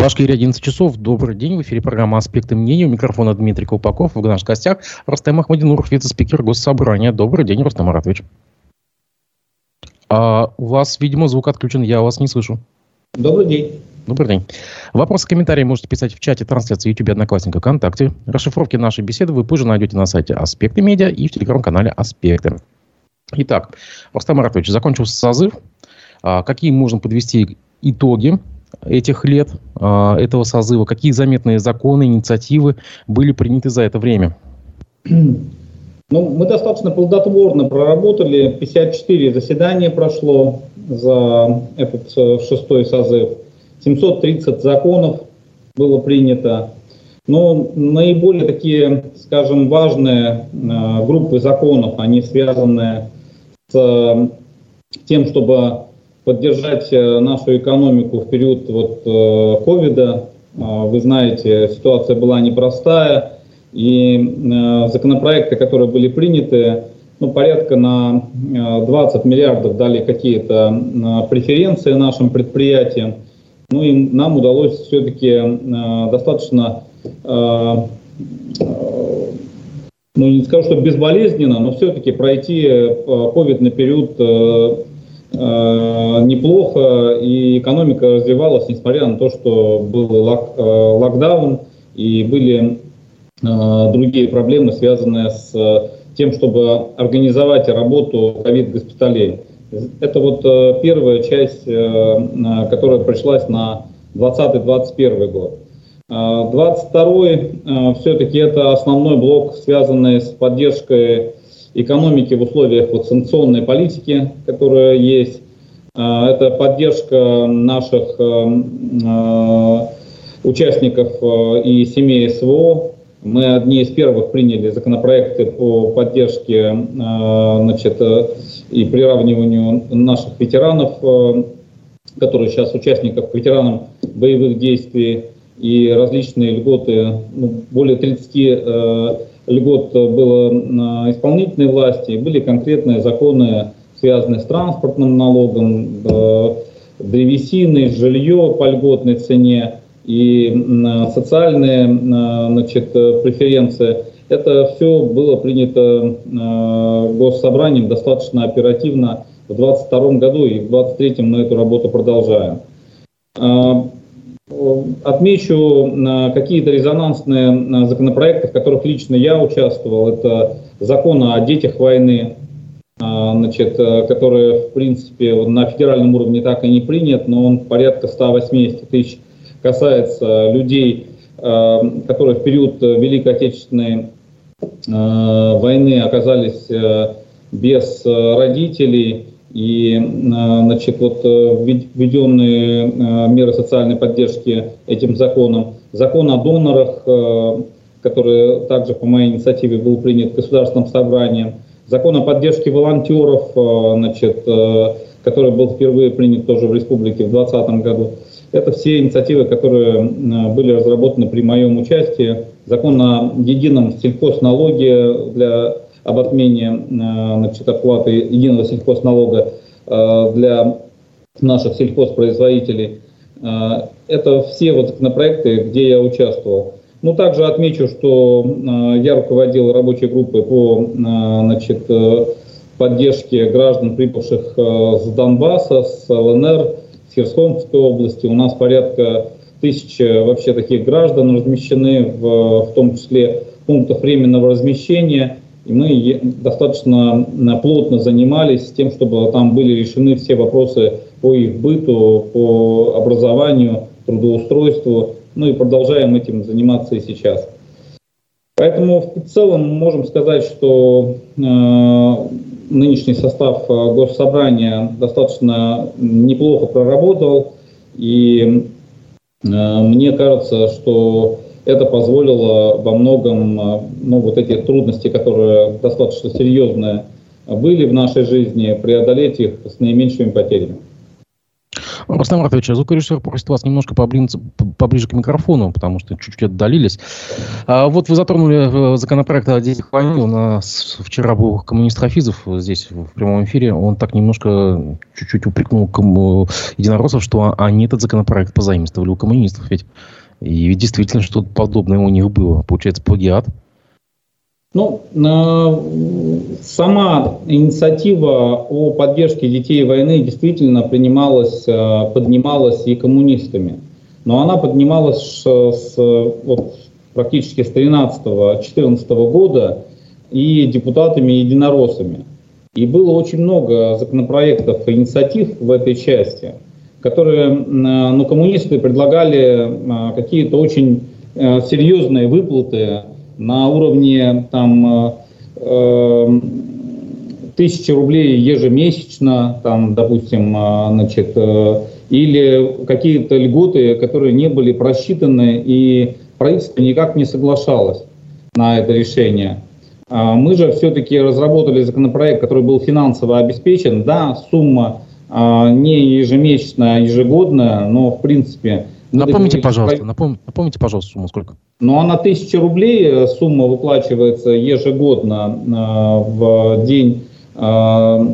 Башкирия 11 часов. Добрый день. В эфире программа «Аспекты мнений». У микрофона Дмитрий Колпаков. В наших гостях Рустам Ахмадинуров, вице-спикер Госсобрания. Добрый день, Рустам Маратович. А, у вас, видимо, звук отключен. Я вас не слышу. Добрый день. Добрый день. Вопросы, комментарии можете писать в чате трансляции YouTube Одноклассника ВКонтакте. Расшифровки нашей беседы вы позже найдете на сайте Аспекты Медиа и в телеграм-канале Аспекты. Итак, Рустам Маратович, закончился созыв. А, какие можно подвести итоги этих лет, а, этого созыва? Какие заметные законы, инициативы были приняты за это время? Ну, мы достаточно плодотворно проработали. 54 заседания прошло за этот э, шестой созыв. 730 законов было принято. Но наиболее такие, скажем, важные э, группы законов, они связаны с тем, чтобы поддержать нашу экономику в период вот ковида. Вы знаете, ситуация была непростая и э, законопроекты, которые были приняты, ну, порядка на 20 э, миллиардов дали какие-то э, преференции нашим предприятиям. Ну и нам удалось все-таки э, достаточно, э, ну не скажу, что безболезненно, но все-таки пройти э, ковидный период э, э, неплохо, и экономика развивалась, несмотря на то, что был лок, э, локдаун и были Э, другие проблемы, связанные с э, тем, чтобы организовать работу ковид-госпиталей. Это вот э, первая часть, которая пришлась на 2020-2021 год. 22 все-таки это основной блок, связанный с поддержкой экономики в условиях вот санкционной политики, которая есть. Это поддержка наших участников и семей СВО, мы одни из первых приняли законопроекты по поддержке э, значит, э, и приравниванию наших ветеранов, э, которые сейчас участников ветеранам боевых действий и различные льготы, ну, более 30 льгот было исполнительной власти, были конкретные законы, связанные с транспортным налогом, древесиной, жилье по льготной цене, и социальные значит, преференции. Это все было принято э, госсобранием достаточно оперативно в 2022 году, и в 2023 мы эту работу продолжаем. Э, отмечу какие-то резонансные законопроекты, в которых лично я участвовал. Это закон о детях войны, значит, э, который, в принципе, на федеральном уровне так и не принят, но он порядка 180 тысяч касается людей, э, которые в период Великой Отечественной э, войны оказались э, без родителей, и значит, вот, введенные меры социальной поддержки этим законом, закон о донорах, который также по моей инициативе был принят Государственным собранием, закон о поддержке волонтеров, значит, который был впервые принят тоже в республике в 2020 году. Это все инициативы, которые были разработаны при моем участии. Закон о едином сельхозналоге для об отмене значит, оплаты единого сельхозналога э, для наших сельхозпроизводителей. Э, это все вот законопроекты, где я участвовал. Ну, также отмечу, что э, я руководил рабочей группой по значит, поддержке граждан, прибывших с Донбасса, с ЛНР, в Херсонской области. У нас порядка тысячи вообще таких граждан размещены, в, в том числе пунктах временного размещения. И мы достаточно плотно занимались тем, чтобы там были решены все вопросы по их быту, по образованию, трудоустройству. Ну и продолжаем этим заниматься и сейчас. Поэтому в целом можем сказать, что э, нынешний состав э, госсобрания достаточно неплохо проработал, и э, мне кажется, что это позволило во многом, э, ну, вот эти трудности, которые достаточно серьезные были в нашей жизни, преодолеть их с наименьшими потерями. Рустам Ратович, а звукорежиссер просит вас немножко поближе, поближе к микрофону, потому что чуть-чуть отдалились. А вот вы затронули э, законопроект о детях войны. У нас вчера был коммунист Хафизов здесь в прямом эфире. Он так немножко чуть-чуть упрекнул единороссов, что они этот законопроект позаимствовали у коммунистов. Ведь и ведь действительно что-то подобное у них было. Получается, плагиат. Ну, сама инициатива о поддержке детей войны действительно принималась, э, поднималась и коммунистами. Но она поднималась с, вот, практически с 13-14 года и депутатами-единороссами. И было очень много законопроектов и инициатив в этой части, которые ну, коммунисты предлагали э, какие-то очень э, серьезные выплаты на уровне там э, тысячи рублей ежемесячно, там, допустим, э, значит, э, или какие-то льготы, которые не были просчитаны, и правительство никак не соглашалось на это решение. А мы же все-таки разработали законопроект, который был финансово обеспечен. Да, сумма не ежемесячная, а ежегодная, но в принципе Напомните, пожалуйста, напом... напомните, пожалуйста, сумму сколько? Ну, она тысяча рублей, э, сумма выплачивается ежегодно э, в день э,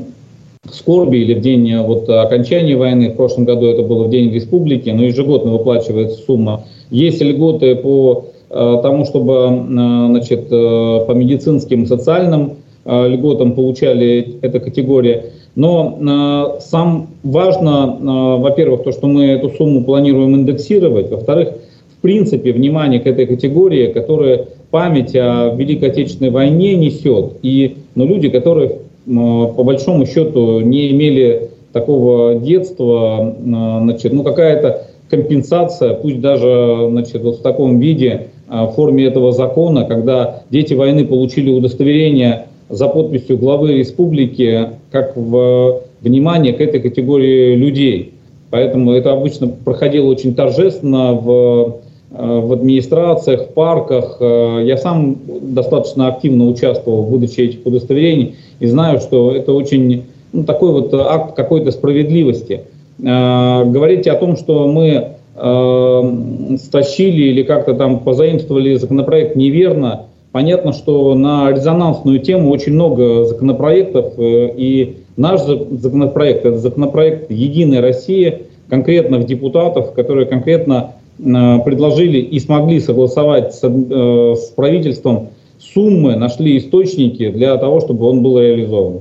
скорби или в день вот, окончания войны. В прошлом году это было в день республики, но ежегодно выплачивается сумма. Есть льготы по тому, чтобы значит, по медицинским социальным льготам получали эта категория. Но э, сам важно, э, во-первых, то, что мы эту сумму планируем индексировать, во-вторых, в принципе, внимание к этой категории, которая память о Великой Отечественной войне несет, и ну, люди, которые э, по большому счету не имели такого детства, э, значит, ну какая-то компенсация, пусть даже значит, вот в таком виде, э, в форме этого закона, когда дети войны получили удостоверение за подписью главы республики как в внимание к этой категории людей. Поэтому это обычно проходило очень торжественно в, э, в администрациях, в парках. Э, я сам достаточно активно участвовал в выдаче этих удостоверений и знаю, что это очень ну, такой вот акт какой-то справедливости. Э, говорить о том, что мы стащили или как-то там позаимствовали законопроект неверно – Понятно, что на резонансную тему очень много законопроектов, э, и наш законопроект, это законопроект «Единая Россия», конкретных депутатов, которые конкретно э, предложили и смогли согласовать с, э, с правительством суммы, нашли источники для того, чтобы он был реализован.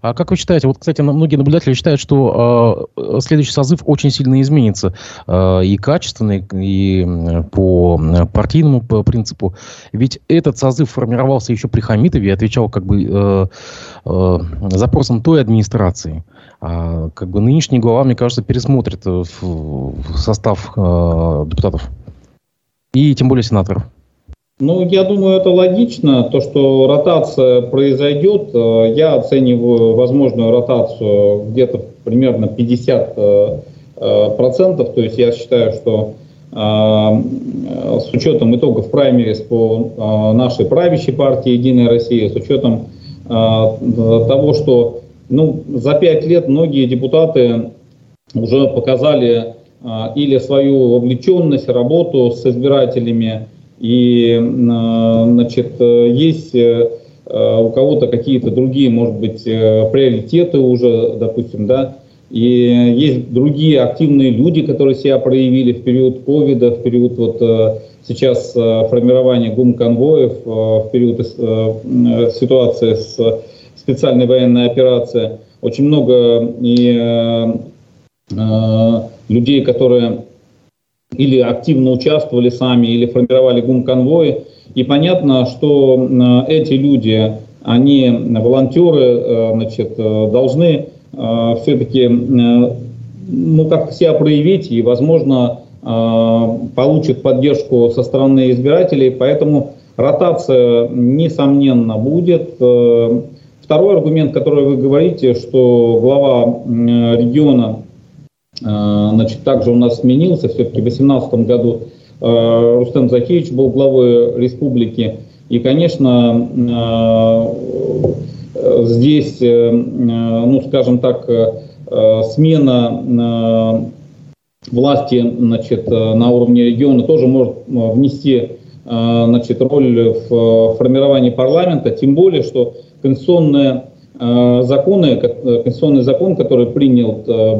А как вы считаете, вот, кстати, многие наблюдатели считают, что э, следующий созыв очень сильно изменится э, и качественно, и по партийному принципу. Ведь этот созыв формировался еще при Хамитове и отвечал как бы э, э, запросам той администрации. А, как бы нынешний глава, мне кажется, пересмотрит в, в состав э, депутатов и тем более сенаторов. Ну, я думаю, это логично, то, что ротация произойдет. Э, я оцениваю возможную ротацию где-то примерно 50 э, э. То есть я считаю, что с учетом итогов праймерис по нашей правящей партии «Единая Россия», с учетом того, что ну, за пять лет многие депутаты уже показали или свою вовлеченность, работу с избирателями, и, э, значит, э, есть э, у кого-то какие-то другие, может быть, приоритеты уже, допустим, да, и есть другие активные люди, которые себя проявили в период ковида, в период вот сейчас формирования гум-конвоев, в период ситуации с специальной военной операцией. Очень много и людей, которые или активно участвовали сами, или формировали гум-конвои. И понятно, что эти люди, они, волонтеры, э, значит, э, должны э, все-таки ну, как себя проявить и, возможно, получат поддержку со стороны избирателей. Поэтому ротация, несомненно, будет. Второй аргумент, который вы говорите, что глава региона Э, значит, также у нас сменился, все-таки в 2018 году э, Рустем Захевич был главой республики. И, конечно, э, здесь, ну, скажем так, смена власти значит, на уровне региона тоже может внести значит, роль в формировании парламента, тем более, что конституционные законы, конституционный закон, который принял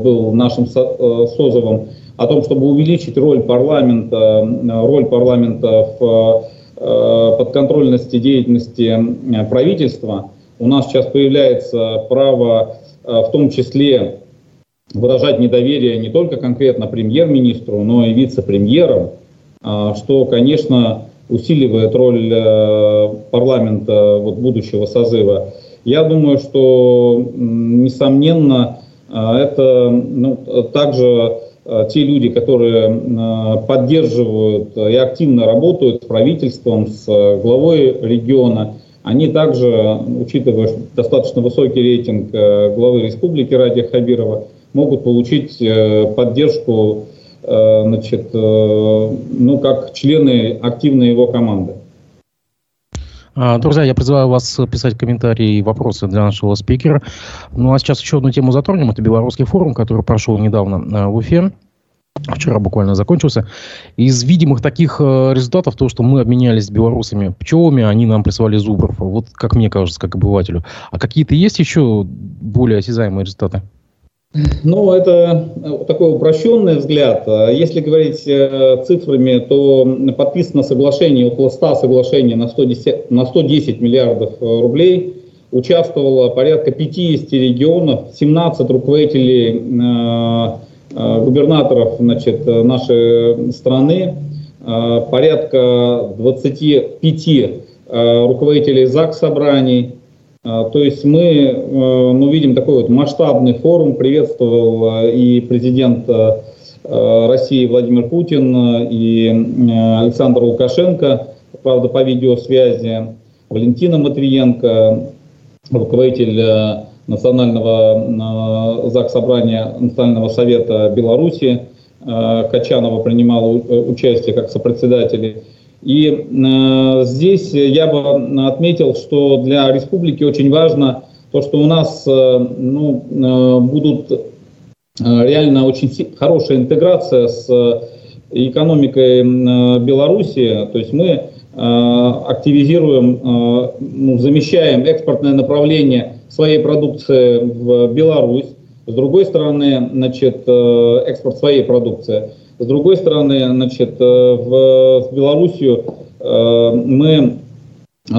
был нашим созовом о том, чтобы увеличить роль парламента, роль парламента в подконтрольности деятельности правительства, у нас сейчас появляется право в том числе выражать недоверие не только конкретно премьер-министру, но и вице-премьерам, а, что, конечно, усиливает роль э, парламента вот, будущего созыва. Я думаю, что, несомненно, а, это ну, также а, те люди, которые поддерживают и активно работают с правительством, с главой региона, они также, учитывая достаточно высокий рейтинг главы республики Ради Хабирова, могут получить э, поддержку э, значит, э, ну, как члены активной его команды. А, друзья, я призываю вас писать комментарии и вопросы для нашего спикера. Ну а сейчас еще одну тему затронем. Это Белорусский форум, который прошел недавно в Уфе. Вчера буквально закончился. Из видимых таких результатов, то, что мы обменялись с белорусами пчелами, они нам прислали зубров. Вот как мне кажется, как обывателю. А какие-то есть еще более осязаемые результаты? Ну, это э, такой упрощенный взгляд. А если говорить э, цифрами, то подписано соглашение, около 100 соглашений на 110, на 110 миллиардов э, рублей. Участвовало порядка 50 регионов, 17 руководителей губернаторов значит, нашей страны, порядка 25 руководителей ЗАГС собраний, то есть мы э, ну, видим такой вот масштабный форум, приветствовал э, и президент э, России Владимир Путин, и Александр Лукашенко, правда, по видеосвязи, Валентина Матвиенко, руководитель Национального ЗАГС Собрания Национального Совета Беларуси, Качанова принимала участие как сопредседатель. И э, здесь я бы отметил, что для республики очень важно то, что у нас э, ну, э, будут э, реально очень хорошая интеграция с э, экономикой э, Беларуси. То есть мы э, активизируем, э, ну, замещаем экспортное направление своей продукции в Беларусь. С другой стороны, значит, э, экспорт своей продукции – с другой стороны, значит, э, в, с Белоруссию э, мы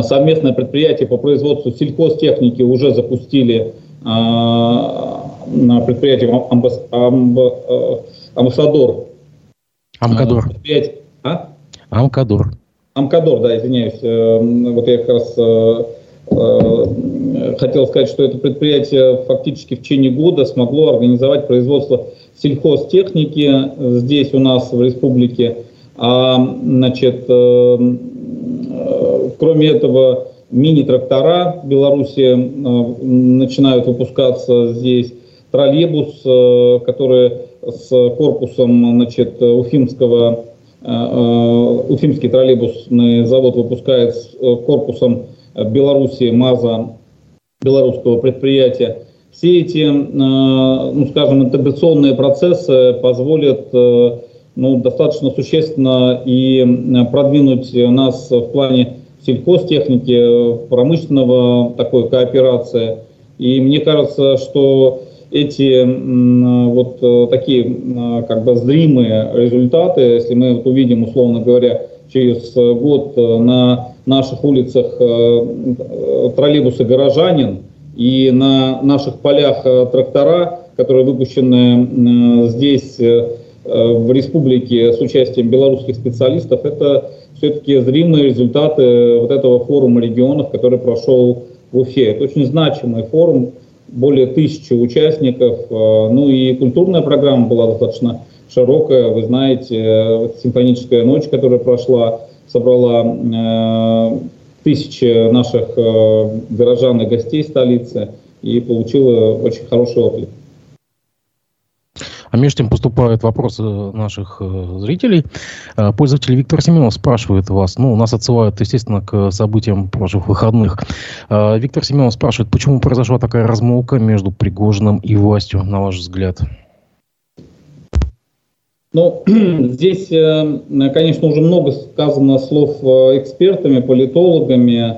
совместное предприятие по производству сельхозтехники уже запустили на предприятии амбас, амб, э, Амбассадор. Амкадор. А? Амкадор. Амкадор, да, извиняюсь. Вот я как раз хотел сказать, что это предприятие фактически в течение года смогло организовать производство сельхозтехники здесь у нас в республике. А, значит, э, э, кроме этого, мини-трактора в Беларуси э, начинают выпускаться здесь. Троллейбус, который с корпусом значит, Уфимского, Уфимский троллейбусный завод выпускает с корпусом Беларуси МАЗа, белорусского предприятия. Все эти, э, ну, скажем, интеграционные процессы позволят э, ну, достаточно существенно и э, продвинуть нас в плане сельхозтехники, промышленного такой кооперации. И мне кажется, что эти вот такие как бы зримые результаты, если мы вот увидим, условно говоря, через год на наших улицах троллейбусы «Горожанин», и на наших полях э, трактора, которые выпущены э, здесь, э, в республике, с участием белорусских специалистов, это все-таки зримые результаты вот этого форума регионов, который прошел в Уфе. Это очень значимый форум, более тысячи участников. Ну и культурная программа была достаточно широкая. Вы знаете, симфоническая ночь, которая прошла, собрала тысячи наших э, горожан и гостей столицы и получила очень хороший отклик. А между тем поступают вопросы наших э, зрителей. Э, пользователь Виктор Семенов спрашивает вас, ну, нас отсылают, естественно, к событиям прошлых выходных. Виктор Семенов спрашивает, почему произошла такая размолвка между Пригожиным и властью, на ваш взгляд? Ну, здесь, конечно, уже много сказано слов экспертами, политологами.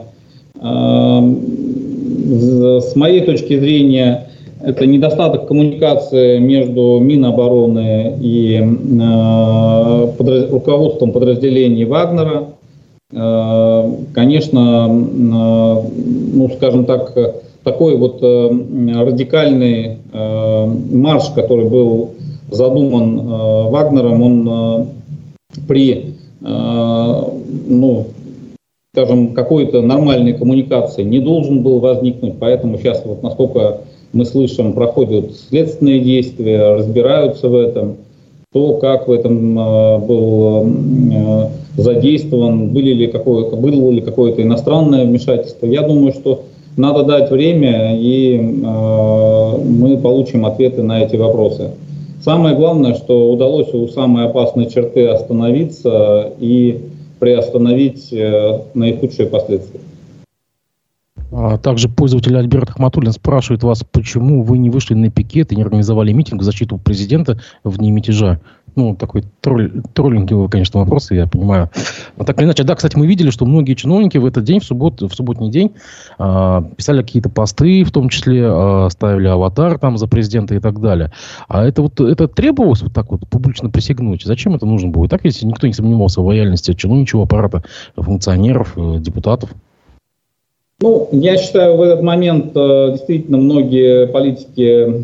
С моей точки зрения, это недостаток коммуникации между Минобороны и э, руководством подразделений Вагнера. Э, конечно, э, ну, скажем так, такой вот э, радикальный э, марш, который был задуман э, Вагнером, он э, при э, ну, скажем, какой-то нормальной коммуникации не должен был возникнуть, поэтому сейчас вот насколько мы слышим, проходят следственные действия, разбираются в этом, то, как в этом э, был э, задействован, были ли какое, было ли какое-то иностранное вмешательство. Я думаю, что надо дать время, и э, мы получим ответы на эти вопросы. Самое главное, что удалось у самой опасной черты остановиться и приостановить наихудшие последствия. А также пользователь Альберт Ахматуллин спрашивает вас, почему вы не вышли на пикет и не организовали митинг в защиту президента в дни мятежа. Ну, такой тролль, троллинговый, конечно, вопрос, я понимаю. Но так или иначе, да, кстати, мы видели, что многие чиновники в этот день, в, суббот, в субботний день, э, писали какие-то посты, в том числе э, ставили аватар там за президента и так далее. А это вот это требовалось вот так вот публично присягнуть? Зачем это нужно было? И так ведь никто не сомневался в лояльности чиновничьего аппарата, функционеров, э, депутатов. Ну, я считаю, в этот момент э, действительно многие политики, э,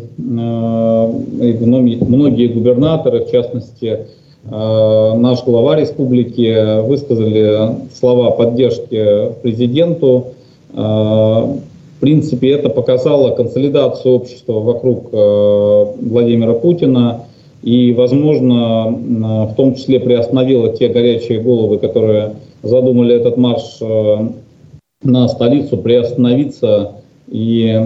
многие губернаторы, в частности, э, наш глава республики, высказали слова поддержки президенту. В принципе, это показало консолидацию общества вокруг Владимира Путина и, возможно, в том числе приостановило те горячие головы, которые задумали этот марш на столицу приостановиться и э,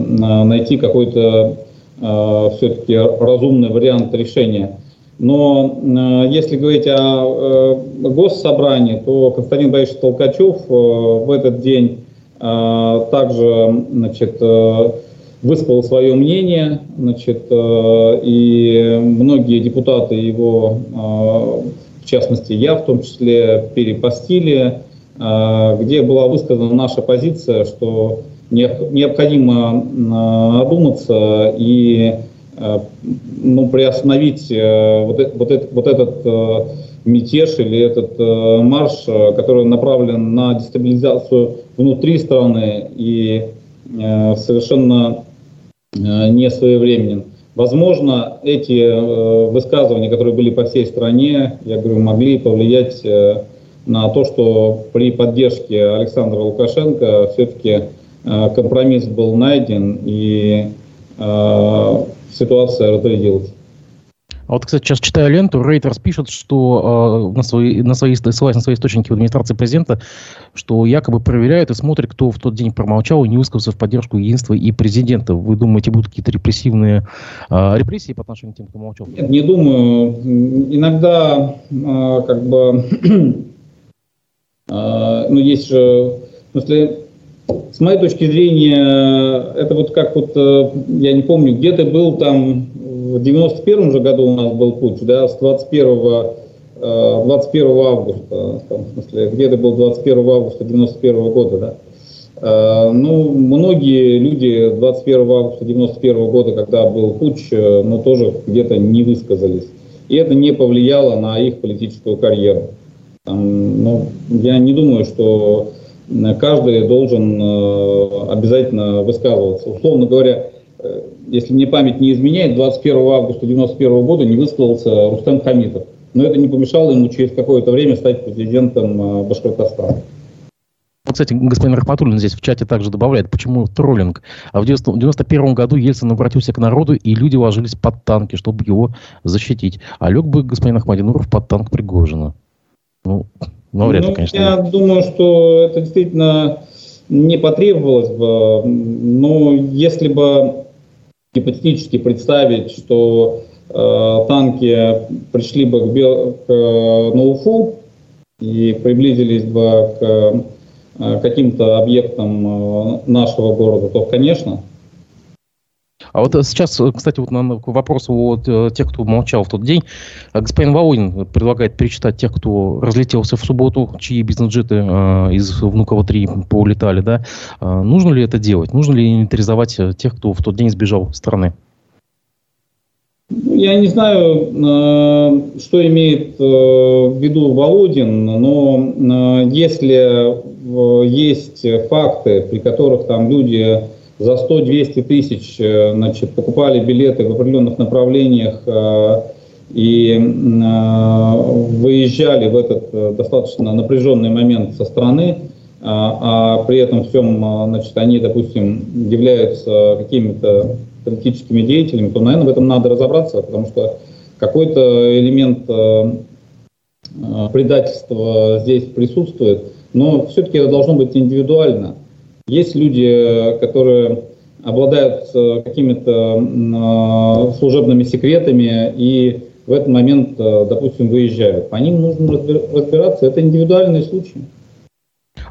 найти какой-то э, все-таки разумный вариант решения. Но э, если говорить о госсобрании, то Константин Борисович Толкачев в этот день также значит, высказал свое мнение, значит, и многие депутаты его, в частности я в том числе, перепостили Э, где была высказана наша позиция, что необходимо э, одуматься и э, ну, приостановить вот, вот, вот этот мятеж или этот марш, который направлен на дестабилизацию внутри страны и совершенно не своевременен. Возможно, эти высказывания, которые были по всей стране, я говорю, могли повлиять на то, что при поддержке Александра Лукашенко все-таки э, компромисс был найден и э, ситуация разрядилась. А вот, кстати, сейчас читаю ленту, Рейтерс пишет, что э, на, свои, на свои, ссылаясь на свои источники в администрации президента, что якобы проверяют и смотрят, кто в тот день промолчал и не высказался в поддержку единства и президента. Вы думаете, будут какие-то репрессивные э, репрессии по отношению к тем, кто молчал? Нет, не думаю. Иногда э, как бы ну, есть же, смысле, с моей точки зрения, это вот как вот, э, я не помню, где-то был там, в 91 же году у нас был путь, да, с 21, 21 э, августа, там, в смысле, где-то был 21 августа 91 года, да. А, ну, многие люди 21 августа 91 года, когда был путь, э, ну, тоже где-то не высказались. И это не повлияло на их политическую карьеру. Там, ну, я не думаю, что каждый должен э, обязательно высказываться. Условно говоря, э, если мне память не изменяет, 21 августа 1991 года не высказался Рустем Хамитов. Но это не помешало ему через какое-то время стать президентом э, Башкортостана. Вот, кстати, господин Рахматуллин здесь в чате также добавляет, почему троллинг. А в 91 году Ельцин обратился к народу, и люди ложились под танки, чтобы его защитить. А лег бы господин Ахмадинуров под танк Пригожина. Ну, навряд ли, ну, конечно. Я думаю, что это действительно не потребовалось бы. Но если бы гипотетически представить, что танки пришли бы к, Бел, к Науфу и приблизились бы к каким-то объектам нашего города, то, конечно, а вот э, сейчас, э, кстати, вот на вопрос от э, тех, кто молчал в тот день, господин Володин предлагает перечитать тех, кто разлетелся в субботу, чьи бизнес-джеты э, из Внуково-3 полетали, да. Э, нужно ли это делать? Нужно ли инвентаризовать тех, кто в тот день сбежал страны? Ну, я не знаю, что имеет в виду Володин, но если есть факты, при которых там люди за 100-200 тысяч э, значит, покупали билеты в определенных направлениях э, и э, выезжали в этот достаточно напряженный момент со страны, а при этом всем значит, они, допустим, являются какими-то политическими деятелями, то, наверное, в этом надо разобраться, потому что какой-то элемент предательства здесь присутствует, но все-таки это должно быть индивидуально. Есть люди, которые обладают э, какими-то э, служебными секретами и в этот момент, э, допустим, выезжают. По ним нужно разбираться. Это индивидуальные случаи.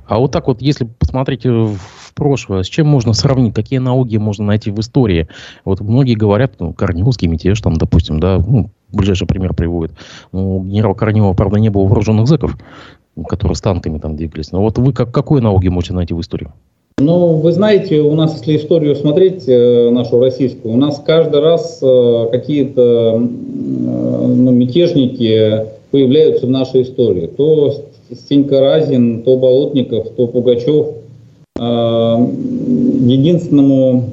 А вот так вот, если посмотреть в прошлое, с чем можно сравнить, какие налоги можно найти в истории? Вот многие говорят, ну, Корниловский мятеж, там, допустим, да, ну, ближайший пример приводит. Ну, генерал Корнилова, правда, не было вооруженных зэков, которые с танками там двигались. Но вот вы как, какой налоги можете найти в истории? Ну, вы знаете, у нас, если историю смотреть, э, нашу российскую, у нас каждый раз э, какие-то ну, мятежники появляются в нашей истории. То Стенька Разин, то Болотников, то Пугачев. Э, единственному,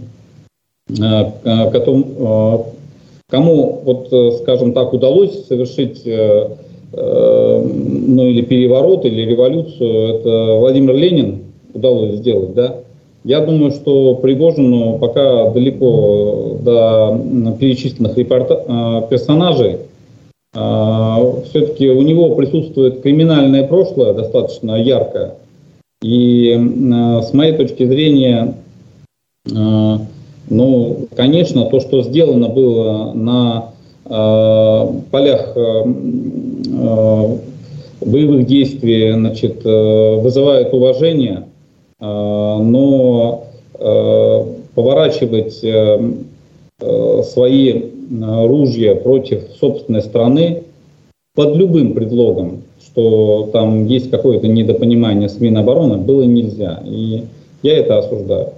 кому, вот, скажем так, удалось совершить ну, или переворот, или революцию, это Владимир Ленин, удалось сделать, да. Я думаю, что Пригожину пока далеко до перечисленных репорта- а, персонажей. А, Все-таки у него присутствует криминальное прошлое достаточно яркое. И а, с моей точки зрения, ну, конечно, то, что сделано было на полях боевых действий, значит, вызывает уважение – но а, поворачивать э, э, свои ружья против собственной страны под любым предлогом, что там есть какое-то недопонимание с Минобороны, было нельзя. И я это осуждаю.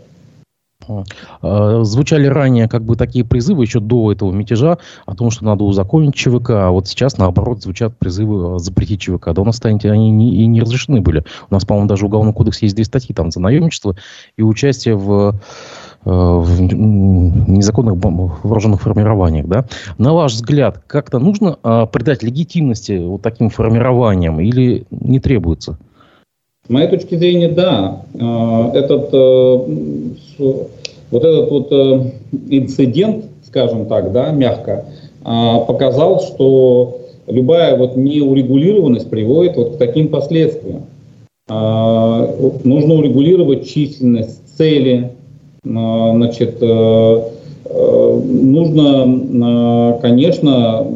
А, звучали ранее как бы такие призывы еще до этого мятежа о том, что надо узаконить ЧВК, а вот сейчас наоборот звучат призывы а, запретить ЧВК. Да у нас, кстати, они не, и не разрешены были. У нас, по-моему, даже в Уголовном кодексе есть две статьи там за наемничество и участие в а, в незаконных вооруженных формированиях. Да? На ваш взгляд, как-то нужно э, придать легитимности вот таким формированиям или не требуется? С моей точки зрения, да. Этот вот этот вот э, инцидент, скажем так, да, мягко, э, показал, что любая вот неурегулированность приводит вот к таким последствиям. Э, нужно урегулировать численность, цели, э, значит, э, э нужно, э, конечно,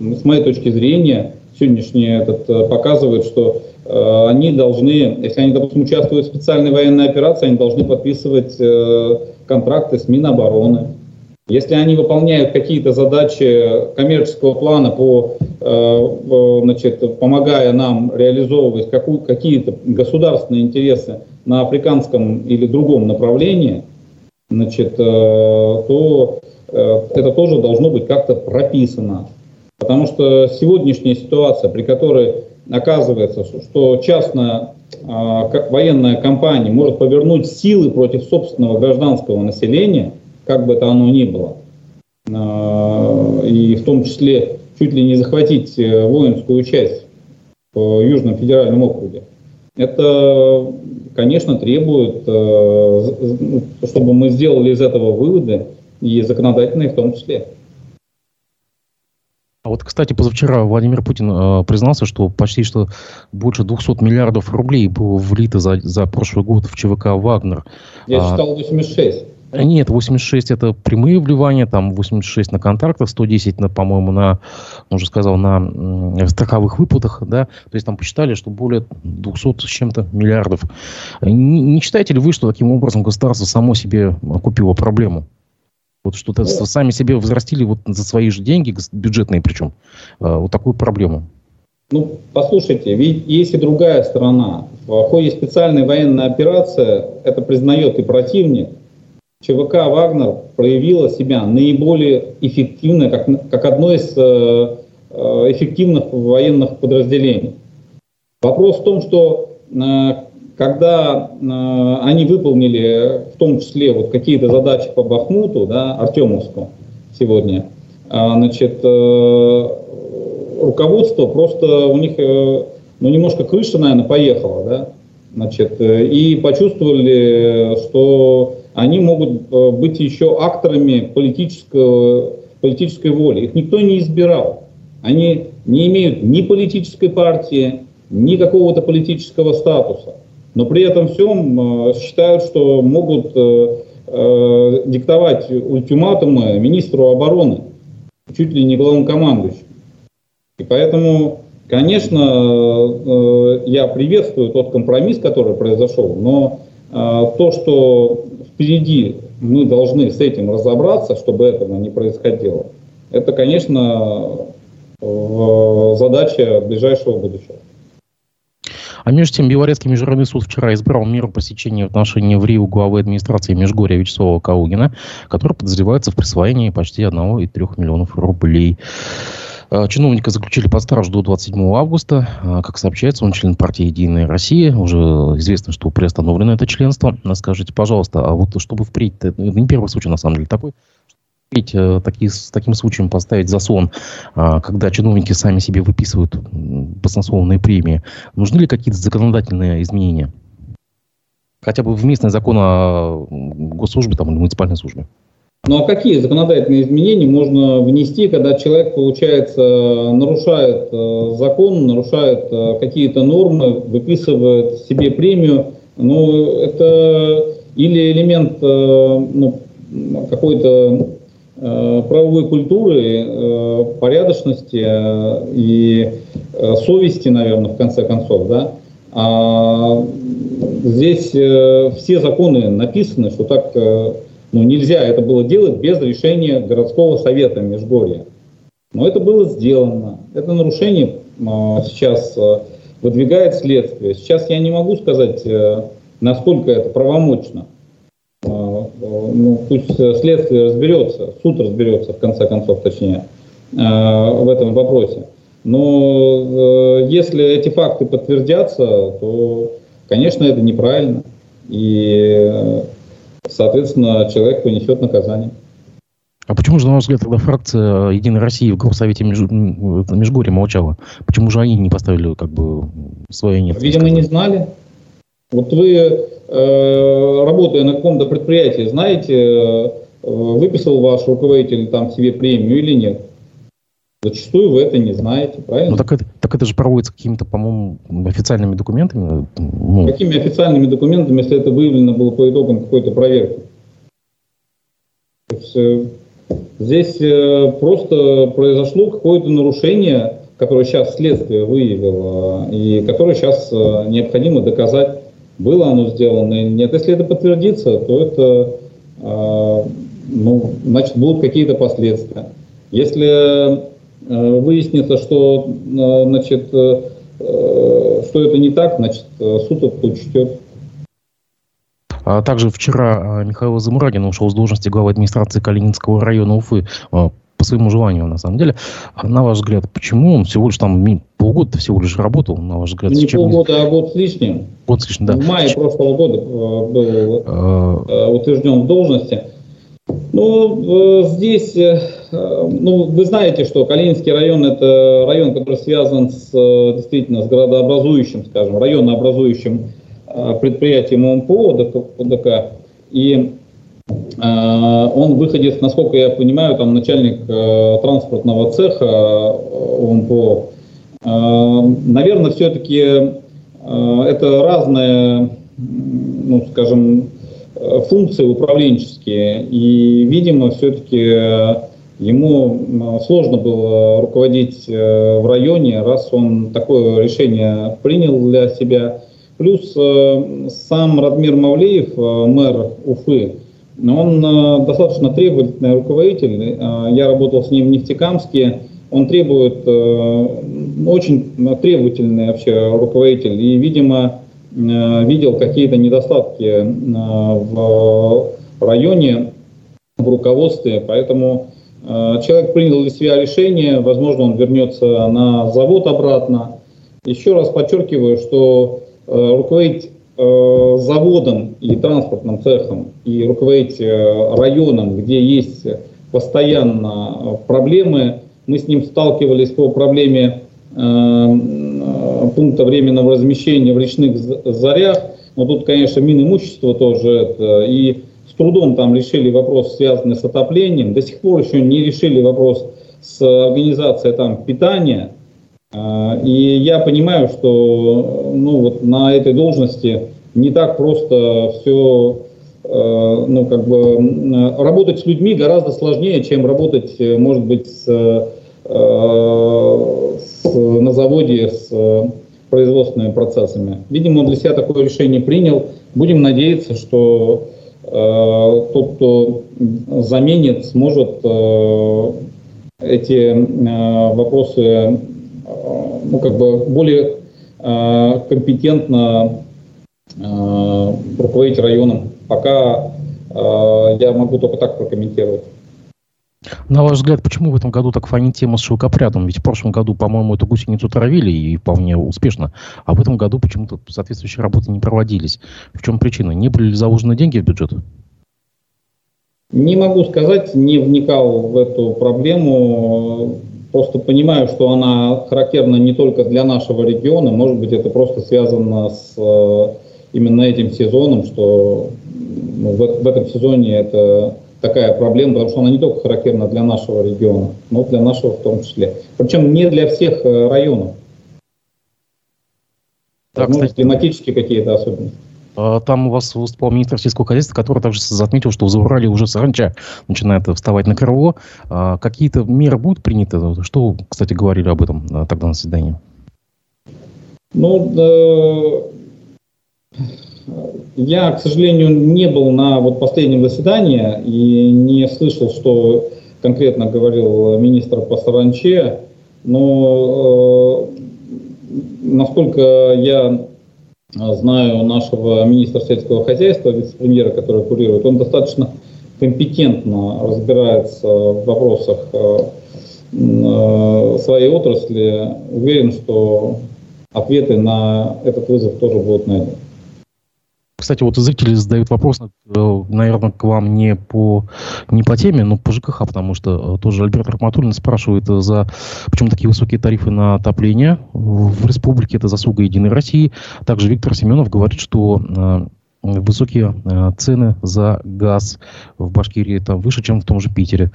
с моей точки зрения, сегодняшний этот э, показывает, что э, они должны, если они, допустим, участвуют в специальной военной операции, они должны подписывать э, контракты с Минобороны. Если они выполняют какие-то задачи коммерческого плана, по, значит, помогая нам реализовывать какие-то государственные интересы на африканском или другом направлении, значит, то это тоже должно быть как-то прописано. Потому что сегодняшняя ситуация, при которой оказывается, что частная а, военная компания может повернуть силы против собственного гражданского населения, как бы это оно ни было, а, и в том числе чуть ли не захватить э, воинскую часть в Южном федеральном округе, это, конечно, требует, э, ну, чтобы мы сделали из этого выводы, и законодательные в том числе. А вот, кстати, позавчера Владимир Путин э, признался, что почти что больше 200 миллиардов рублей было влито за, за прошлый год в ЧВК «Вагнер». Я а, считал 86. Нет, 86 это прямые вливания, там 86 на контрактах, 110, на, по-моему, на, он уже сказал, на страховых выплатах, да, то есть там посчитали, что более 200 с чем-то миллиардов. Не, не считаете ли вы, что таким образом государство само себе купило проблему? Вот что-то сами себе взрастили вот за свои же деньги, бюджетные причем, э, вот такую проблему. Ну, послушайте, ведь есть и другая сторона. В ходе специальной военной операции это признает и противник, ЧВК «Вагнер» проявила себя наиболее эффективно, как, как одно из э, э, эффективных военных подразделений. Вопрос в том, что э, когда они выполнили в том числе вот какие-то задачи по Бахмуту, да, Артемовску сегодня, значит, руководство просто у них ну, немножко крыша, наверное, поехала, да, значит, и почувствовали, что они могут э, быть еще акторами политического, политической воли. Их никто не избирал. Они не имеют ни политической партии, ни какого-то политического статуса. Но при этом всем э, считают, что могут э, диктовать ультиматумы министру обороны, чуть ли не главнокомандующему. И поэтому, конечно, я приветствую тот компромисс, который произошел, но то, что впереди мы должны с этим разобраться, чтобы этого не происходило. Это, конечно, задача ближайшего будущего. А между тем, Белорецкий международный суд вчера избрал меру посещения в отношении в Рио главы администрации Межгорья Вячеслава Каугина, который подозревается в присвоении почти 1,3 миллионов рублей. Э, чиновника заключили под стражу до 27 августа. Э, как сообщается, он член партии «Единая Россия». Уже известно, что приостановлено это членство. Скажите, пожалуйста, а вот чтобы впредь, это не первый случай на самом деле такой, такие, с таким случаем поставить заслон, когда чиновники сами себе выписывают баснословные премии, нужны ли какие-то законодательные изменения? Хотя бы в местный закон о госслужбе там, или муниципальной службе. Ну а какие законодательные изменения можно внести, когда человек, получается, нарушает э, закон, нарушает э, какие-то нормы, выписывает себе премию? Ну, это или элемент э, ну, какой-то правовой культуры, порядочности и совести, наверное, в конце концов, да. А здесь все законы написаны, что так ну, нельзя это было делать без решения городского совета Межгорья. Но это было сделано. Это нарушение сейчас выдвигает следствие. Сейчас я не могу сказать, насколько это правомочно. А, ну, пусть следствие разберется, суд разберется, в конце концов, точнее, а, в этом вопросе. Но э, если эти факты подтвердятся, то, конечно, это неправильно. И соответственно, человек понесет наказание. А почему же, на ваш взгляд, тогда фракция «Единой России» в Горсовете Меж... Межгорья молчала? Почему же они не поставили как бы свое нет? Видимо, не знали. Вот вы, э, работая на каком-то предприятии, знаете, э, выписал ваш руководитель там себе премию или нет? Зачастую вы это не знаете, правильно? Ну так это, так это же проводится какими-то, по-моему, официальными документами. Ну. Какими официальными документами, если это выявлено было по итогам какой-то проверки? То есть, э, здесь э, просто произошло какое-то нарушение, которое сейчас следствие выявило, и которое сейчас э, необходимо доказать, было оно сделано или нет. Если это подтвердится, то это, э, ну, значит, будут какие-то последствия. Если Э, выяснится, что, э, значит, э, что это не так, значит, суд это учтет. А также вчера Михаил Замурагин ушел с должности главы администрации Калининского района Уфы по своему желанию, на самом деле. А на ваш взгляд, почему он всего лишь там полгода всего лишь работал, на ваш взгляд? Не полгода, а год с лишним. Год с лишним, да. В мае прошлого года был а... утвержден в должности. Ну, здесь, э, ну, вы знаете, что Калининский район – это район, который связан с, э, действительно с городообразующим, скажем, районообразующим э, предприятием ОМПО, ОДК. И он выходит, насколько я понимаю, там начальник транспортного цеха ОМПО. Наверное, все-таки это разные, ну, скажем, функции управленческие. И, видимо, все-таки ему сложно было руководить в районе, раз он такое решение принял для себя. Плюс сам Радмир Мавлеев, мэр Уфы, он достаточно требовательный руководитель. Я работал с ним в Нефтекамске он требует, э, очень требовательный вообще руководитель и, видимо, э, видел какие-то недостатки э, в районе, в руководстве, поэтому человек принял для себя решение, возможно, он вернется на завод обратно. Еще раз подчеркиваю, что руководить заводом и транспортным цехом и руководить районом, где есть постоянно проблемы, мы с ним сталкивались по проблеме э, пункта временного размещения в речных зарях. Но тут, конечно, Минимущество тоже это. И с трудом там решили вопрос, связанный с отоплением. До сих пор еще не решили вопрос с организацией там питания. Э, и я понимаю, что ну, вот на этой должности не так просто все Э, ну, как бы, работать с людьми гораздо сложнее, чем работать, может быть, с, с, на заводе с производственными процессами. Видимо, он для себя такое решение принял. Будем надеяться, что э, тот, кто заменит, сможет э, эти э, вопросы э, ну, как бы более э, компетентно э, руководить районом. Пока э, я могу только так прокомментировать. На ваш взгляд, почему в этом году так фонит тема с шелкопрядом? Ведь в прошлом году, по-моему, эту гусеницу травили и вполне успешно, а в этом году почему-то соответствующие работы не проводились. В чем причина? Не были ли заложены деньги в бюджет? Не могу сказать, не вникал в эту проблему. Просто понимаю, что она характерна не только для нашего региона, может быть, это просто связано с э, именно этим сезоном, что ну, в, в этом сезоне это такая проблема, потому что она не только характерна для нашего региона, но для нашего в том числе. Причем не для всех э, районов. Так, Может, кстати, климатические какие-то особенности. А, там у вас выступал министр сельского хозяйства, который также отметил, что в Заурале уже саранча начинает вставать на крыло. А какие-то меры будут приняты? Что, кстати, говорили об этом а, тогда на заседании? Ну, да, я, к сожалению, не был на вот последнем заседании и не слышал, что конкретно говорил министр по саранче, но э, насколько я знаю нашего министра сельского хозяйства, вице-премьера, который курирует, он достаточно компетентно разбирается в вопросах э, э, своей отрасли. Уверен, что ответы на этот вызов тоже будут найдены. Кстати, вот зрители задают вопрос, э, наверное, к вам не по, не по теме, но по ЖКХ, потому что э, тоже Альберт Рахматуллин спрашивает, э, за почему такие высокие тарифы на отопление в республике, это заслуга Единой России. Также Виктор Семенов говорит, что высокие цены за газ в Башкирии там выше, чем в том же Питере.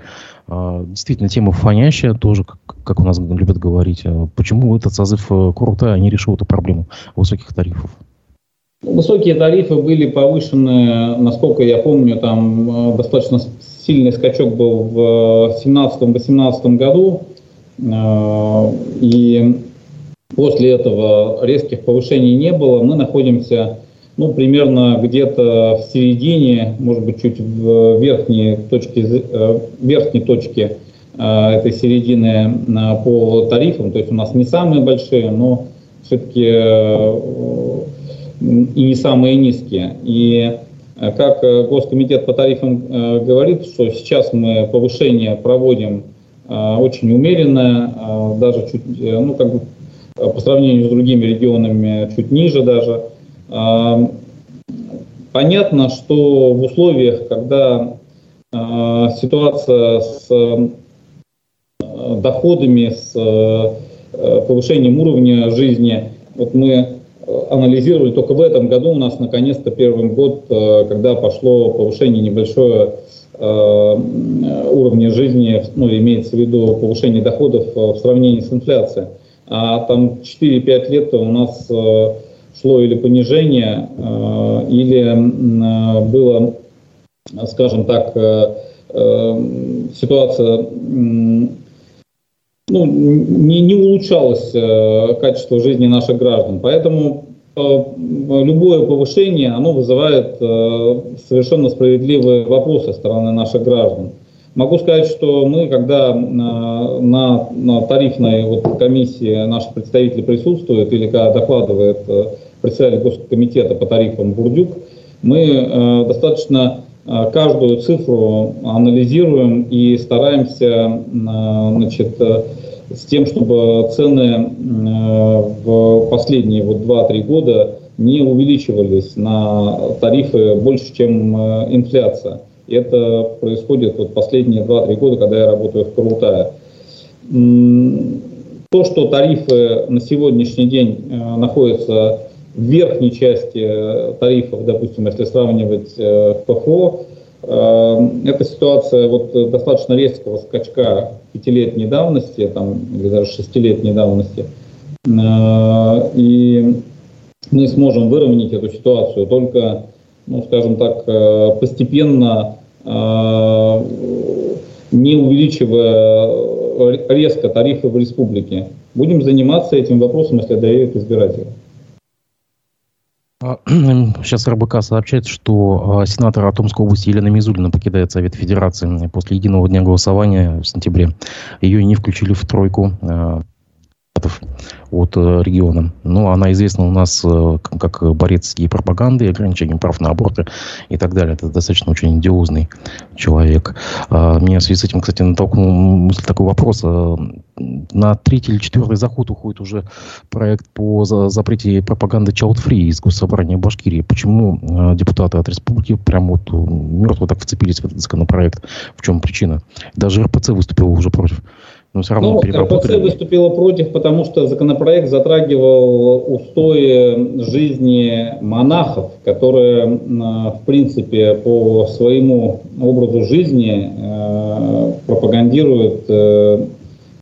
Действительно, тема фонящая, тоже, как у нас любят говорить. Почему этот созыв Курултая не решил эту проблему высоких тарифов? Высокие тарифы были повышены, насколько я помню, там э, достаточно сильный скачок был в 2017-2018 году. Э, и после этого резких повышений не было. Мы находимся ну, примерно где-то в середине, может быть, чуть в верхней точке, э, верхней точке этой середины по тарифам. То есть у нас не самые большие, но все-таки и не самые низкие. И э, как э, Госкомитет по тарифам э, говорит, что сейчас мы повышение проводим очень умеренное, даже чуть, ну, как бы по сравнению с другими регионами чуть ниже даже. Понятно, что в условиях, когда ситуация с доходами, с повышением уровня жизни, вот мы анализировали только в этом году у нас наконец-то первый год, э, когда пошло повышение небольшое э, уровня жизни, ну, имеется в виду повышение доходов э, в сравнении с инфляцией. А там 4-5 лет у нас шло или понижение, или было, скажем так, ситуация ну, не, не улучшалось качество жизни наших граждан. Поэтому любое повышение, оно вызывает совершенно справедливые вопросы со стороны наших граждан. Могу сказать, что мы, когда на, на, тарифной вот комиссии наши представители присутствуют или когда докладывает э, председатель Госкомитета по тарифам Бурдюк, мы э, достаточно э, каждую цифру анализируем и стараемся э, значит, э, с тем, чтобы цены в последние вот 2-3 года не увеличивались на тарифы больше, чем э, инфляция. И это происходит вот последние 2-3 года, когда я работаю в Крутая. То, что тарифы на сегодняшний день э, находятся в верхней части тарифов, допустим, если сравнивать э, в ПФО, э, это ситуация вот достаточно резкого скачка пятилетней давности, там, или даже шестилетней давности. И мы сможем выровнять эту ситуацию только, ну, скажем так, постепенно Э, не увеличивая резко тарифы в республике. Будем заниматься этим вопросом, если доверят избиратели. А, сейчас РБК сообщает, что а, сенатор Томской области Елена Мизулина покидает Совет Федерации после единого дня голосования в сентябре. Ее не включили в тройку а, от э, региона. Но она известна у нас э, как борец с пропаганды, ограничением прав на аборты и так далее. Это достаточно очень идиозный человек. А, меня в связи с этим, кстати, натолкнул мысль такой вопрос. А, на третий или четвертый заход уходит уже проект по запрете пропаганды Child Free из Госсобрания Башкирии. Почему э, депутаты от республики прям вот мертво так вцепились в этот законопроект? В чем причина? Даже РПЦ выступил уже против. Но все равно ну, РПЦ выступила против, потому что законопроект затрагивал устои жизни монахов, которые, в принципе, по своему образу жизни э, пропагандируют э,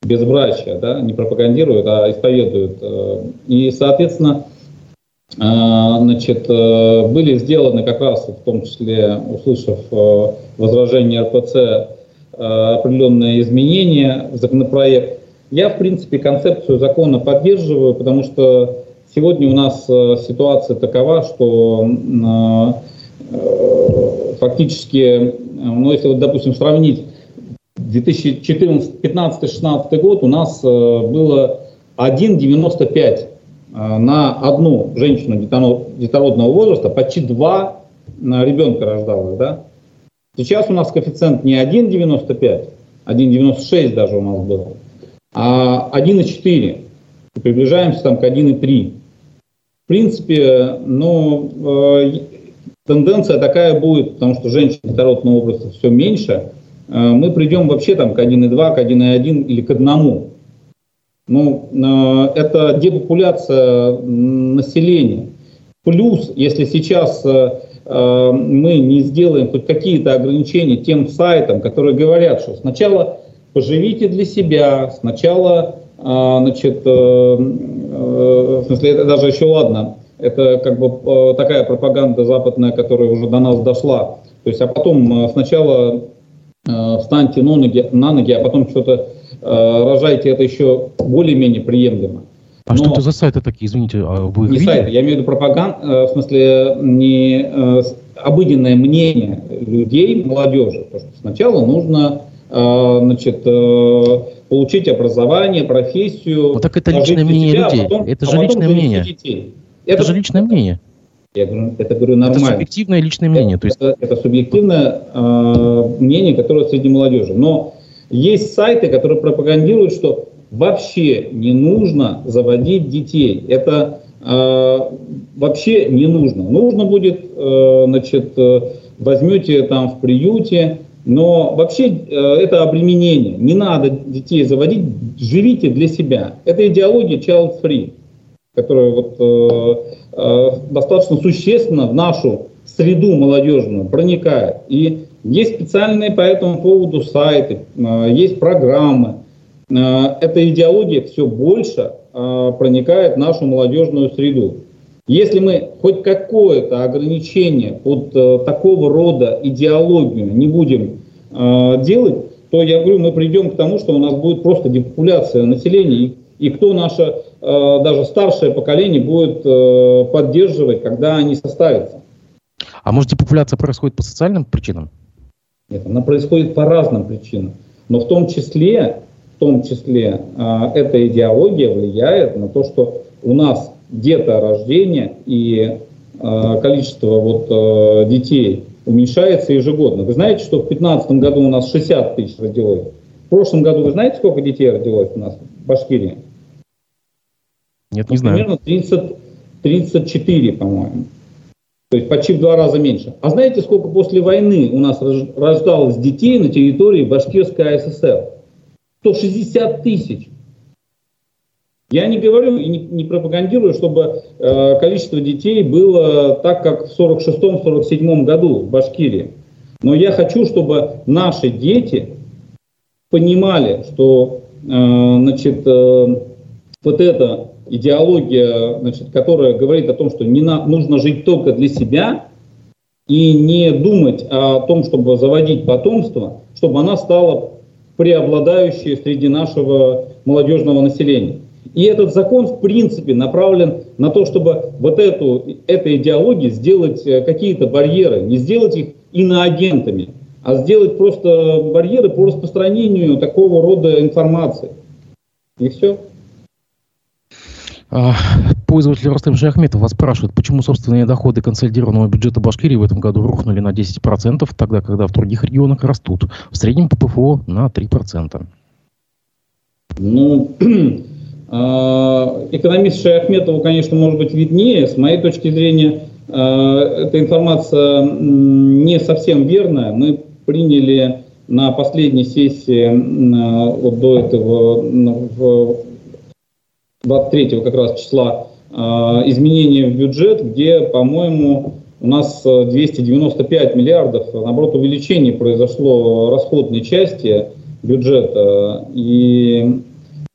безбрачие, да, не пропагандируют, а исповедуют. Э. И, соответственно, значит, были сделаны как раз, в том числе, услышав возражение РПЦ, определенные изменения в законопроект. Я, в принципе, концепцию закона поддерживаю, потому что сегодня у нас э, ситуация такова, что э, фактически, ну, если, вот, допустим, сравнить 2014-15-16 год, у нас было 1,95 на одну женщину детородного возраста, почти два ребенка рождалось, да? Сейчас у нас коэффициент не 1,95, 1,96 даже у нас был, а 1,4. И приближаемся там к 1,3. В принципе, ну, э, тенденция такая будет, потому что женщин второтного образа все меньше, э, мы придем вообще там к 1,2, к 1,1 или к 1. Ну, э, это депопуляция населения. Плюс, если сейчас Э, мы не сделаем хоть какие-то ограничения тем сайтам, которые говорят, что сначала поживите для себя, сначала, э, значит, э, в смысле, это даже еще ладно, это как бы такая пропаганда западная, которая уже до нас дошла. То есть, а потом сначала встаньте на ноги, на ноги а потом что-то рожайте, это еще более-менее приемлемо. А Но что это за сайты такие, извините, а вы Не видели? сайты, я имею в виду пропаганда, э, в смысле не э, обыденное мнение людей, молодежи. Потому что сначала нужно э, значит, получить образование, профессию. Вот так это личное мнение себя, а людей. А потом, это же а личное мнение. Детей. Это, это же личное мнение. Я говорю, это говорю нормально. Это субъективное личное мнение. Это, то есть... это, это субъективное э, мнение, которое среди молодежи. Но есть сайты, которые пропагандируют, что вообще не нужно заводить детей. Это э, вообще не нужно. Нужно будет, э, значит, э, возьмете там в приюте, но вообще э, это обременение. Не надо детей заводить, живите для себя. Это идеология child free, которая вот, э, э, достаточно существенно в нашу среду молодежную проникает. И есть специальные по этому поводу сайты, э, есть программы. Э, эта идеология все больше э, проникает в нашу молодежную среду. Если мы хоть какое-то ограничение под э, такого рода идеологию не будем делать, то я говорю, мы придем к тому, что у нас будет просто депопуляция населения, и кто наше даже старшее поколение будет поддерживать, когда они составятся. А может депопуляция происходит по социальным причинам? Нет, она происходит по разным причинам. Но в том числе, в том числе э, эта идеология влияет на то, что у нас деторождение и э, количество вот, э, детей уменьшается ежегодно. Вы знаете, что в 2015 году у нас 60 тысяч родилось? В прошлом году вы знаете, сколько детей родилось у нас в Башкирии? Нет, не знаю. Примерно 30, 34, по-моему. То есть почти в два раза меньше. А знаете, сколько после войны у нас рождалось детей на территории Башкирской АССР? 160 тысяч. Я не говорю и не, не пропагандирую, чтобы э, количество детей было так, как в 46-47 году в Башкирии. Но я хочу, чтобы наши дети понимали, что э, значит, э, вот эта идеология, значит, которая говорит о том, что не на, нужно жить только для себя и не думать о том, чтобы заводить потомство, чтобы она стала преобладающей среди нашего молодежного населения. И этот закон, в принципе, направлен на то, чтобы вот эту, этой идеологии сделать э, какие-то барьеры, не сделать их иноагентами, а сделать просто барьеры по распространению такого рода информации. И все. А, пользователь Рустем Шахметов вас спрашивает, почему собственные доходы консолидированного бюджета Башкирии в этом году рухнули на 10%, тогда когда в других регионах растут. В среднем по ПФО на 3%. Ну, а, экономист Шаяхметову, конечно, может быть виднее. С моей точки зрения, а, эта информация не совсем верная. Мы приняли на последней сессии вот до этого в 23 как раз числа изменения в бюджет, где, по-моему, у нас 295 миллиардов, наоборот, увеличение произошло расходной части бюджета. И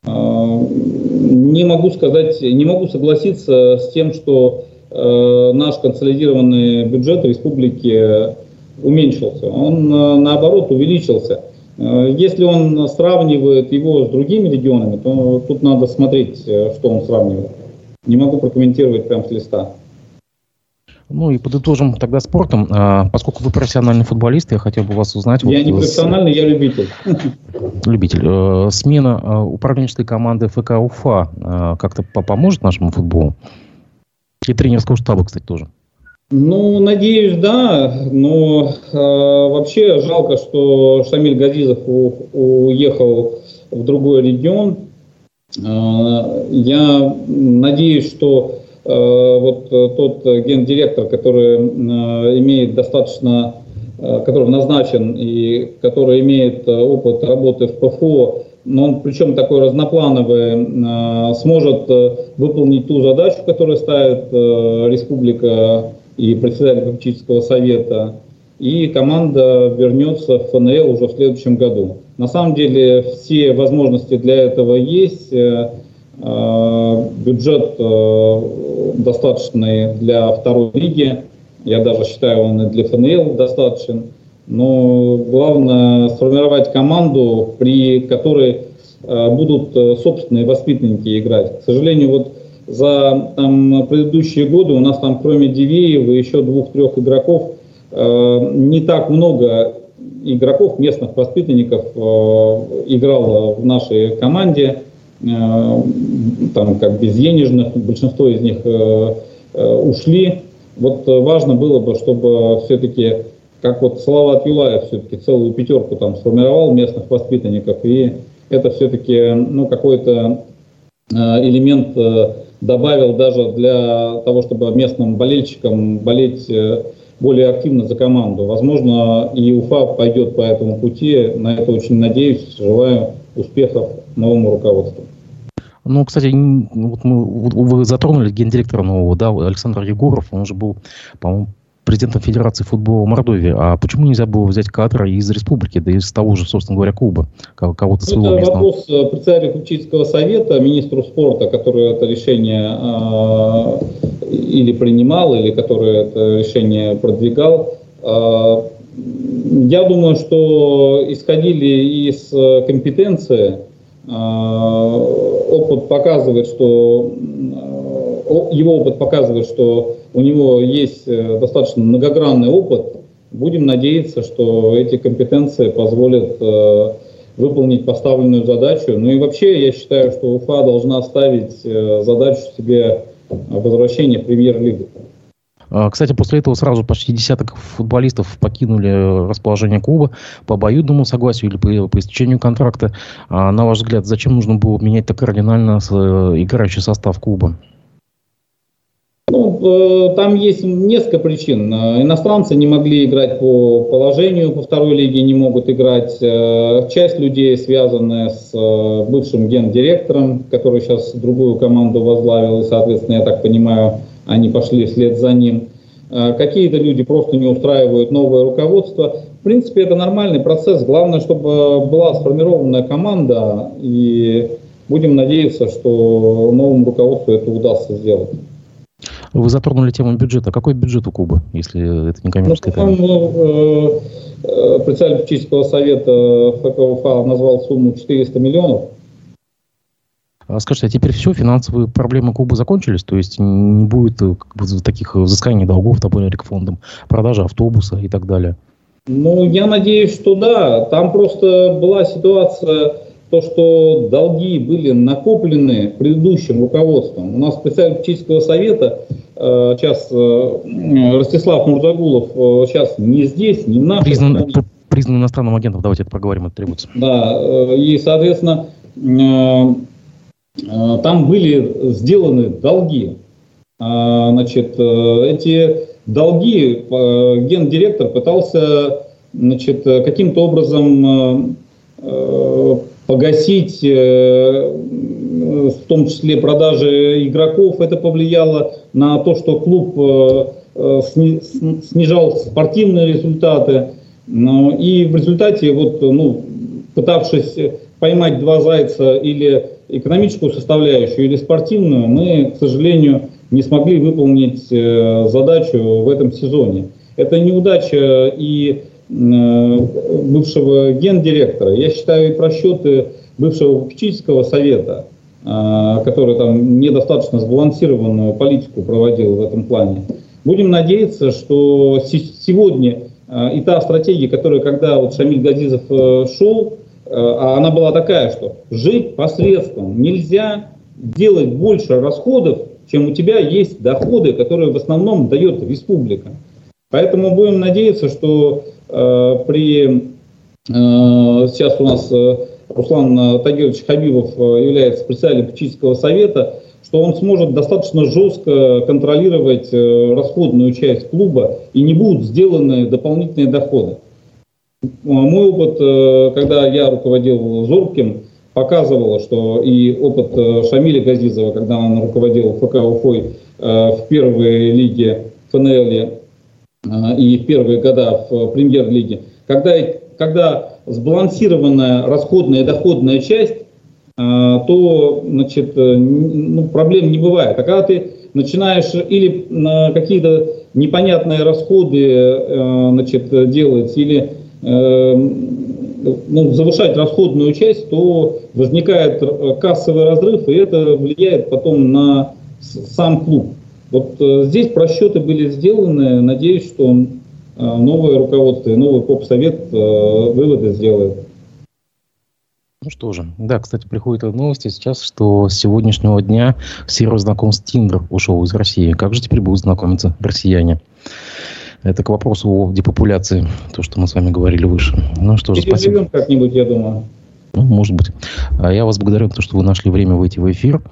не могу сказать, не могу согласиться с тем, что э, наш консолидированный бюджет республики уменьшился. Он, э, наоборот, увеличился. Э, если он сравнивает его с другими регионами, то тут надо смотреть, э, что он сравнивает. Не могу прокомментировать прямо с листа. Ну и подытожим тогда спортом. А, поскольку вы профессиональный футболист, я хотел бы вас узнать. Я вот, не профессиональный, с... я любитель. Любитель. Э, смена э, управленческой команды ФК Уфа э, как-то поможет нашему футболу? И тренерского штаба, кстати, тоже. Ну, надеюсь, да. Но э, вообще жалко, что Шамиль Газизов у, уехал в другой регион. Э, я надеюсь, что Э, вот э, тот гендиректор, который э, имеет достаточно, который назначен и который имеет опыт работы в ПФО, но он причем такой разноплановый, сможет выполнить ту задачу, которую ставит республика и председатель попечительского совета, и команда вернется в ФНЛ уже в следующем году. На самом деле все возможности для этого есть. Э, бюджет э, достаточный для второй лиги. Я даже считаю, он и для ФНЛ достаточен. Но главное сформировать команду, при которой э, будут собственные воспитанники играть. К сожалению, вот за там, предыдущие годы у нас там кроме Дивеева еще двух-трех игроков не так много игроков, местных воспитанников играло в нашей команде. Э, там как безденежных, большинство из них э, э, ушли. Вот важно было бы, чтобы все-таки, как вот Салават Юлаев все-таки целую пятерку там сформировал местных воспитанников, и это все-таки ну, какой-то элемент добавил даже для того, чтобы местным болельщикам болеть более активно за команду. Возможно, и Уфа пойдет по этому пути. На это очень надеюсь. Желаю успехов новому руководству. Ну, кстати, вот мы, вы затронули гендиректора нового, да, Александр Егоров, он же был, по-моему, президентом Федерации футбола Мордовии. А почему нельзя было взять кадра из республики, да из того же, собственно говоря, клуба, кого-то своего Это местного? вопрос э, председателя Купчинского совета, министру спорта, который это решение э, или принимал, или который это решение продвигал. Я думаю, что исходили из компетенции. Опыт показывает, что его опыт показывает, что у него есть достаточно многогранный опыт. Будем надеяться, что эти компетенции позволят выполнить поставленную задачу. Ну и вообще я считаю, что Уфа должна ставить э, задачу себе возвращения в премьер-лигу. А, кстати, после этого сразу почти десяток футболистов покинули расположение клуба по обоюдному согласию или по, по истечению контракта. А на ваш взгляд, зачем нужно было менять так кардинально э, играющий состав клуба? Э, там есть несколько причин. Э, иностранцы не могли играть по положению, по второй лиге не могут играть. Э, часть людей связаны с бывшим гендиректором, который сейчас другую команду возглавил, и, соответственно, я так понимаю, они пошли вслед за ним. Какие-то люди просто не устраивают новое руководство. В принципе, это нормальный процесс. Главное, чтобы была сформированная команда, и будем надеяться, что новому руководству это удастся сделать. Вы затронули тему бюджета. Какой бюджет у Кубы, если это не коммерческая ну, тайна? Э, э, председатель политического совета ФКУФА назвал сумму 400 миллионов. А скажите, а теперь все, финансовые проблемы Кубы закончились? То есть не будет э, как бы, таких взысканий долгов к фондам, продажи автобуса и так далее? Ну, я надеюсь, что да. Там просто была ситуация то, что долги были накоплены предыдущим руководством. У нас специально политического совета э, сейчас э, Ростислав Мурзагулов э, сейчас не здесь, не в нашем. Признан, признан иностранным агентом, давайте это проговорим, это требуется. Да, и, соответственно, там были сделаны долги. Значит, эти долги гендиректор пытался значит, каким-то образом погасить, э, в том числе продажи игроков. Это повлияло на то, что клуб э, э, снижал спортивные результаты. И в результате, вот, ну, пытавшись поймать два зайца или экономическую составляющую, или спортивную, мы, к сожалению, не смогли выполнить задачу в этом сезоне. Это неудача и бывшего гендиректора, я считаю и просчеты бывшего попечительского совета, э, который там недостаточно сбалансированную политику проводил в этом плане. Будем надеяться, что сегодня э, и та стратегия, которая когда вот Шамиль Газизов шел, а она была такая, что жить посредством нельзя делать больше расходов, чем у тебя есть доходы, которые в основном дает республика. Поэтому будем надеяться, что Э, при э, сейчас у нас э, Руслан Тагирович Хабибов является председателем политического совета, что он сможет достаточно жестко контролировать расходную часть клуба и не будут сделаны дополнительные доходы. Мой опыт, когда я руководил Зорким, показывал, что и опыт Шамиля Газизова, когда он руководил ФК Уфой в первой лиге ФНЛ Э, и в первые года в премьер-лиге, когда, когда сбалансированная расходная и доходная часть, э, то значит, э, ну, проблем не бывает. А когда ты начинаешь или какие-то непонятные расходы значит, делать, или ну, завышать расходную часть, то возникает кассовый разрыв, и это влияет потом на сам клуб. Вот э, здесь просчеты были сделаны. Надеюсь, что э, новое руководство и новый поп-совет э, выводы сделает. Ну что же, да, кстати, приходят новости сейчас, что с сегодняшнего дня сервис знакомств Тиндер ушел из России. Как же теперь будут знакомиться россияне? Это к вопросу о депопуляции, то, что мы с вами говорили выше. Ну что же, спасибо. как-нибудь, я думаю. Ну, может быть. А я вас благодарю за то, что вы нашли время выйти в эфир.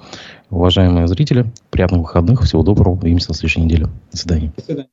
Уважаемые зрители, приятных выходных, всего доброго. Увидимся на следующей неделе. До свидания. До свидания.